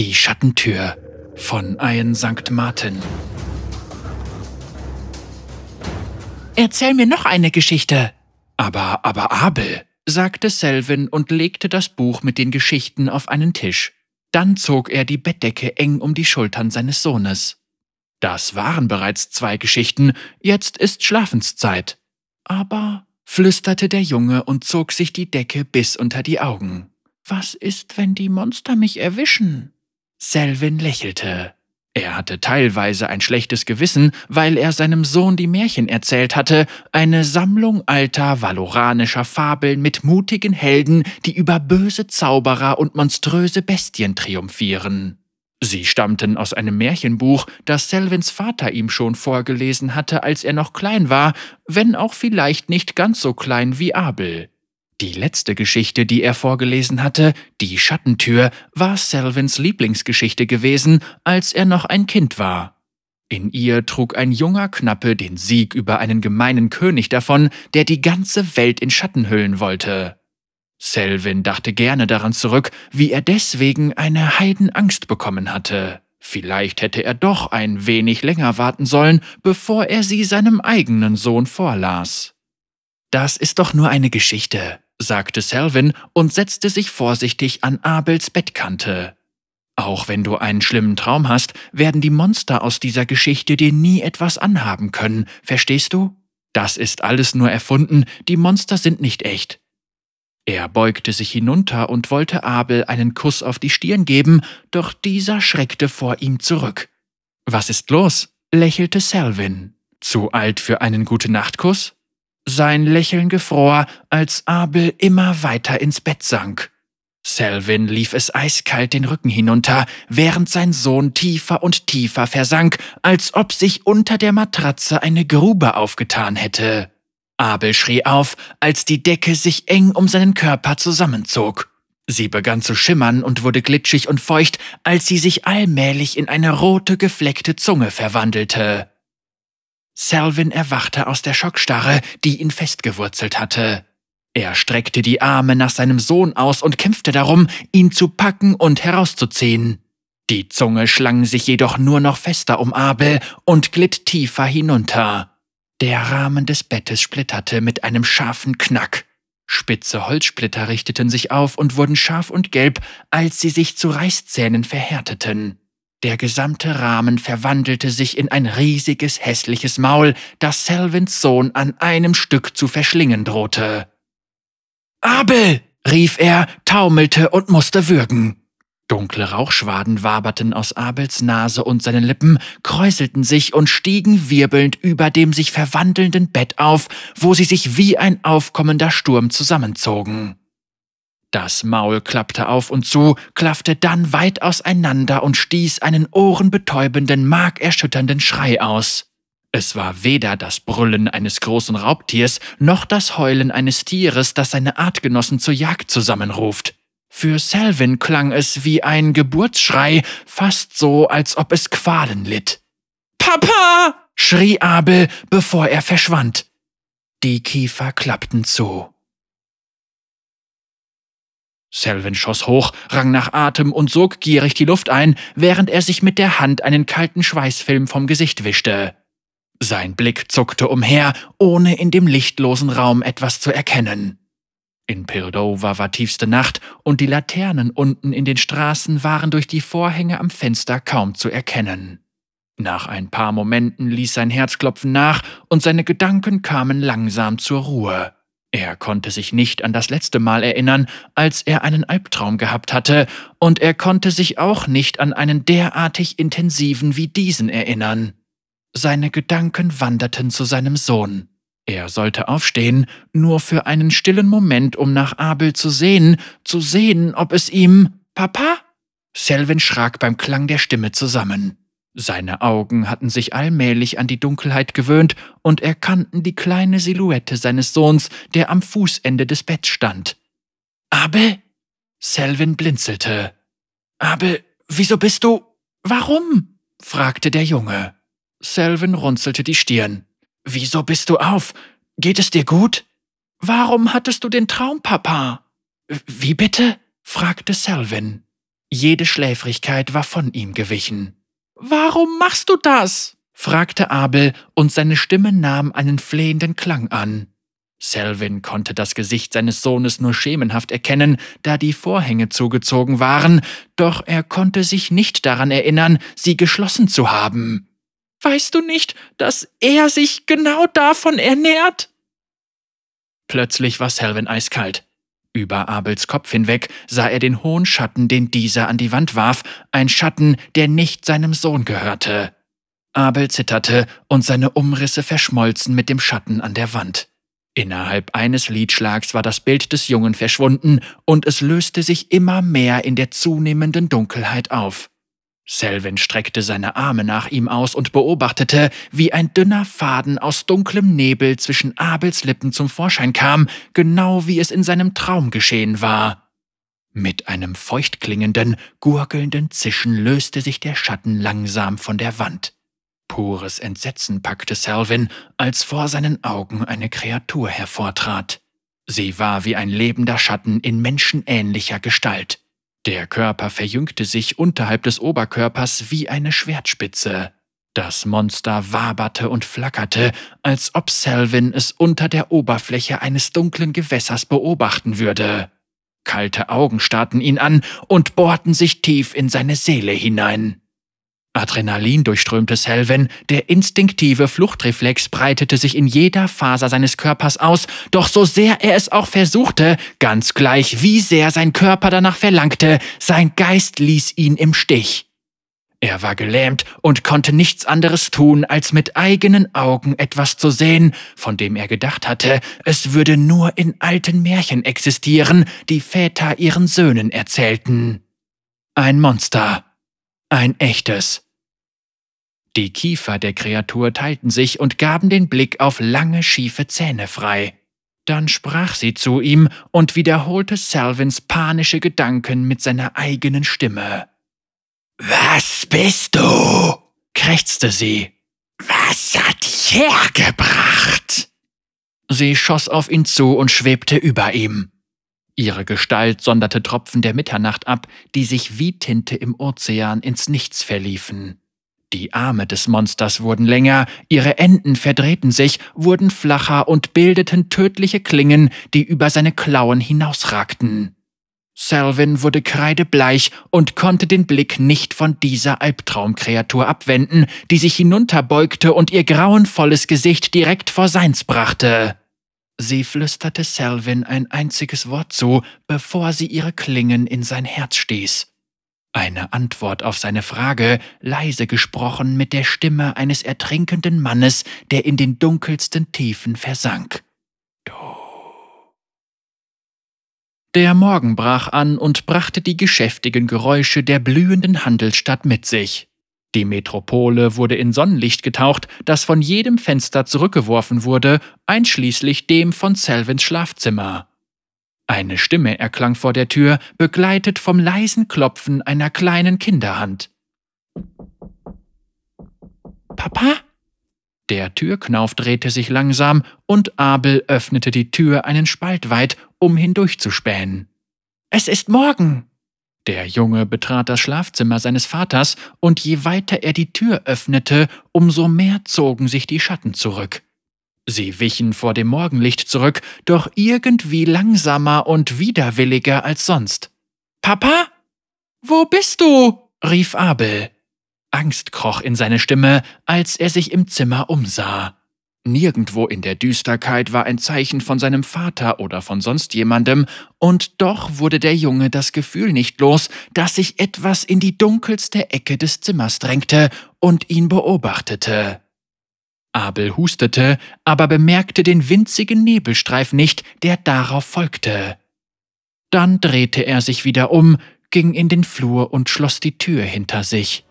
Die Schattentür von Ian St. Martin. Erzähl mir noch eine Geschichte. Aber, aber Abel, sagte Selwyn und legte das Buch mit den Geschichten auf einen Tisch. Dann zog er die Bettdecke eng um die Schultern seines Sohnes. Das waren bereits zwei Geschichten, jetzt ist Schlafenszeit. Aber, flüsterte der Junge und zog sich die Decke bis unter die Augen. Was ist, wenn die Monster mich erwischen? Selwyn lächelte. Er hatte teilweise ein schlechtes Gewissen, weil er seinem Sohn die Märchen erzählt hatte, eine Sammlung alter valoranischer Fabeln mit mutigen Helden, die über böse Zauberer und monströse Bestien triumphieren. Sie stammten aus einem Märchenbuch, das Selwyns Vater ihm schon vorgelesen hatte, als er noch klein war, wenn auch vielleicht nicht ganz so klein wie Abel. Die letzte Geschichte, die er vorgelesen hatte, Die Schattentür, war Selwyns Lieblingsgeschichte gewesen, als er noch ein Kind war. In ihr trug ein junger Knappe den Sieg über einen gemeinen König davon, der die ganze Welt in Schatten hüllen wollte. Selwyn dachte gerne daran zurück, wie er deswegen eine Heidenangst bekommen hatte. Vielleicht hätte er doch ein wenig länger warten sollen, bevor er sie seinem eigenen Sohn vorlas. Das ist doch nur eine Geschichte, sagte Selwyn und setzte sich vorsichtig an Abels Bettkante. Auch wenn du einen schlimmen Traum hast, werden die Monster aus dieser Geschichte dir nie etwas anhaben können, verstehst du? Das ist alles nur erfunden, die Monster sind nicht echt. Er beugte sich hinunter und wollte Abel einen Kuss auf die Stirn geben, doch dieser schreckte vor ihm zurück. Was ist los? lächelte Selwyn. Zu alt für einen Gute-Nacht-Kuss? Sein Lächeln gefror, als Abel immer weiter ins Bett sank. Selwyn lief es eiskalt den Rücken hinunter, während sein Sohn tiefer und tiefer versank, als ob sich unter der Matratze eine Grube aufgetan hätte. Abel schrie auf, als die Decke sich eng um seinen Körper zusammenzog. Sie begann zu schimmern und wurde glitschig und feucht, als sie sich allmählich in eine rote gefleckte Zunge verwandelte. Selwyn erwachte aus der Schockstarre, die ihn festgewurzelt hatte. Er streckte die Arme nach seinem Sohn aus und kämpfte darum, ihn zu packen und herauszuziehen. Die Zunge schlang sich jedoch nur noch fester um Abel und glitt tiefer hinunter. Der Rahmen des Bettes splitterte mit einem scharfen Knack. Spitze Holzsplitter richteten sich auf und wurden scharf und gelb, als sie sich zu Reißzähnen verhärteten. Der gesamte Rahmen verwandelte sich in ein riesiges, hässliches Maul, das Selwyns Sohn an einem Stück zu verschlingen drohte. Abel! rief er, taumelte und musste würgen. Dunkle Rauchschwaden waberten aus Abels Nase und seinen Lippen, kräuselten sich und stiegen wirbelnd über dem sich verwandelnden Bett auf, wo sie sich wie ein aufkommender Sturm zusammenzogen. Das Maul klappte auf und zu, klaffte dann weit auseinander und stieß einen ohrenbetäubenden, markerschütternden Schrei aus. Es war weder das Brüllen eines großen Raubtiers noch das Heulen eines Tieres, das seine Artgenossen zur Jagd zusammenruft. Für Selwyn klang es wie ein Geburtsschrei, fast so, als ob es Qualen litt. Papa! schrie Abel, bevor er verschwand. Die Kiefer klappten zu. Selwyn schoss hoch, rang nach Atem und sog gierig die Luft ein, während er sich mit der Hand einen kalten Schweißfilm vom Gesicht wischte. Sein Blick zuckte umher, ohne in dem lichtlosen Raum etwas zu erkennen. In Pirdova war tiefste Nacht und die Laternen unten in den Straßen waren durch die Vorhänge am Fenster kaum zu erkennen. Nach ein paar Momenten ließ sein Herzklopfen nach und seine Gedanken kamen langsam zur Ruhe. Er konnte sich nicht an das letzte Mal erinnern, als er einen Albtraum gehabt hatte, und er konnte sich auch nicht an einen derartig intensiven wie diesen erinnern. Seine Gedanken wanderten zu seinem Sohn. Er sollte aufstehen, nur für einen stillen Moment, um nach Abel zu sehen, zu sehen, ob es ihm Papa? Selwyn schrak beim Klang der Stimme zusammen. Seine Augen hatten sich allmählich an die Dunkelheit gewöhnt und erkannten die kleine Silhouette seines Sohns, der am Fußende des Betts stand. Abel? Selwyn blinzelte. Abel, wieso bist du? Warum? fragte der Junge. Selwyn runzelte die Stirn. Wieso bist du auf? Geht es dir gut? Warum hattest du den Traum, Papa? Wie bitte? fragte Selwyn. Jede Schläfrigkeit war von ihm gewichen. Warum machst du das? fragte Abel, und seine Stimme nahm einen flehenden Klang an. Selwyn konnte das Gesicht seines Sohnes nur schemenhaft erkennen, da die Vorhänge zugezogen waren, doch er konnte sich nicht daran erinnern, sie geschlossen zu haben. Weißt du nicht, dass er sich genau davon ernährt? Plötzlich war Selwyn eiskalt. Über Abels Kopf hinweg sah er den hohen Schatten, den dieser an die Wand warf, ein Schatten, der nicht seinem Sohn gehörte. Abel zitterte und seine Umrisse verschmolzen mit dem Schatten an der Wand. Innerhalb eines Liedschlags war das Bild des Jungen verschwunden und es löste sich immer mehr in der zunehmenden Dunkelheit auf. Selwyn streckte seine Arme nach ihm aus und beobachtete, wie ein dünner Faden aus dunklem Nebel zwischen Abels Lippen zum Vorschein kam, genau wie es in seinem Traum geschehen war. Mit einem feuchtklingenden, gurgelnden Zischen löste sich der Schatten langsam von der Wand. Pures Entsetzen packte Selwyn, als vor seinen Augen eine Kreatur hervortrat. Sie war wie ein lebender Schatten in menschenähnlicher Gestalt. Der Körper verjüngte sich unterhalb des Oberkörpers wie eine Schwertspitze. Das Monster waberte und flackerte, als ob Selwyn es unter der Oberfläche eines dunklen Gewässers beobachten würde. Kalte Augen starrten ihn an und bohrten sich tief in seine Seele hinein. Adrenalin durchströmte Selwyn, der instinktive Fluchtreflex breitete sich in jeder Faser seines Körpers aus, doch so sehr er es auch versuchte, ganz gleich wie sehr sein Körper danach verlangte, sein Geist ließ ihn im Stich. Er war gelähmt und konnte nichts anderes tun, als mit eigenen Augen etwas zu sehen, von dem er gedacht hatte, es würde nur in alten Märchen existieren, die Väter ihren Söhnen erzählten. Ein Monster ein echtes. Die Kiefer der Kreatur teilten sich und gaben den Blick auf lange schiefe Zähne frei. Dann sprach sie zu ihm und wiederholte Salvins panische Gedanken mit seiner eigenen Stimme. Was bist du? krächzte sie. Was hat dich hergebracht? Sie schoss auf ihn zu und schwebte über ihm. Ihre Gestalt sonderte Tropfen der Mitternacht ab, die sich wie Tinte im Ozean ins Nichts verliefen. Die Arme des Monsters wurden länger, ihre Enden verdrehten sich, wurden flacher und bildeten tödliche Klingen, die über seine Klauen hinausragten. Selwyn wurde kreidebleich und konnte den Blick nicht von dieser Albtraumkreatur abwenden, die sich hinunterbeugte und ihr grauenvolles Gesicht direkt vor seins brachte. Sie flüsterte Selwyn ein einziges Wort zu, bevor sie ihre Klingen in sein Herz stieß. Eine Antwort auf seine Frage, leise gesprochen mit der Stimme eines ertrinkenden Mannes, der in den dunkelsten Tiefen versank. Du. Der Morgen brach an und brachte die geschäftigen Geräusche der blühenden Handelsstadt mit sich. Die Metropole wurde in Sonnenlicht getaucht, das von jedem Fenster zurückgeworfen wurde, einschließlich dem von Selvins Schlafzimmer. Eine Stimme erklang vor der Tür, begleitet vom leisen Klopfen einer kleinen Kinderhand. Papa? Der Türknauf drehte sich langsam und Abel öffnete die Tür einen Spalt weit, um hindurchzuspähen. Es ist morgen, der Junge betrat das Schlafzimmer seines Vaters, und je weiter er die Tür öffnete, umso mehr zogen sich die Schatten zurück. Sie wichen vor dem Morgenlicht zurück, doch irgendwie langsamer und widerwilliger als sonst. Papa? Wo bist du? rief Abel. Angst kroch in seine Stimme, als er sich im Zimmer umsah. Nirgendwo in der Düsterkeit war ein Zeichen von seinem Vater oder von sonst jemandem, und doch wurde der Junge das Gefühl nicht los, dass sich etwas in die dunkelste Ecke des Zimmers drängte und ihn beobachtete. Abel hustete, aber bemerkte den winzigen Nebelstreif nicht, der darauf folgte. Dann drehte er sich wieder um, ging in den Flur und schloss die Tür hinter sich.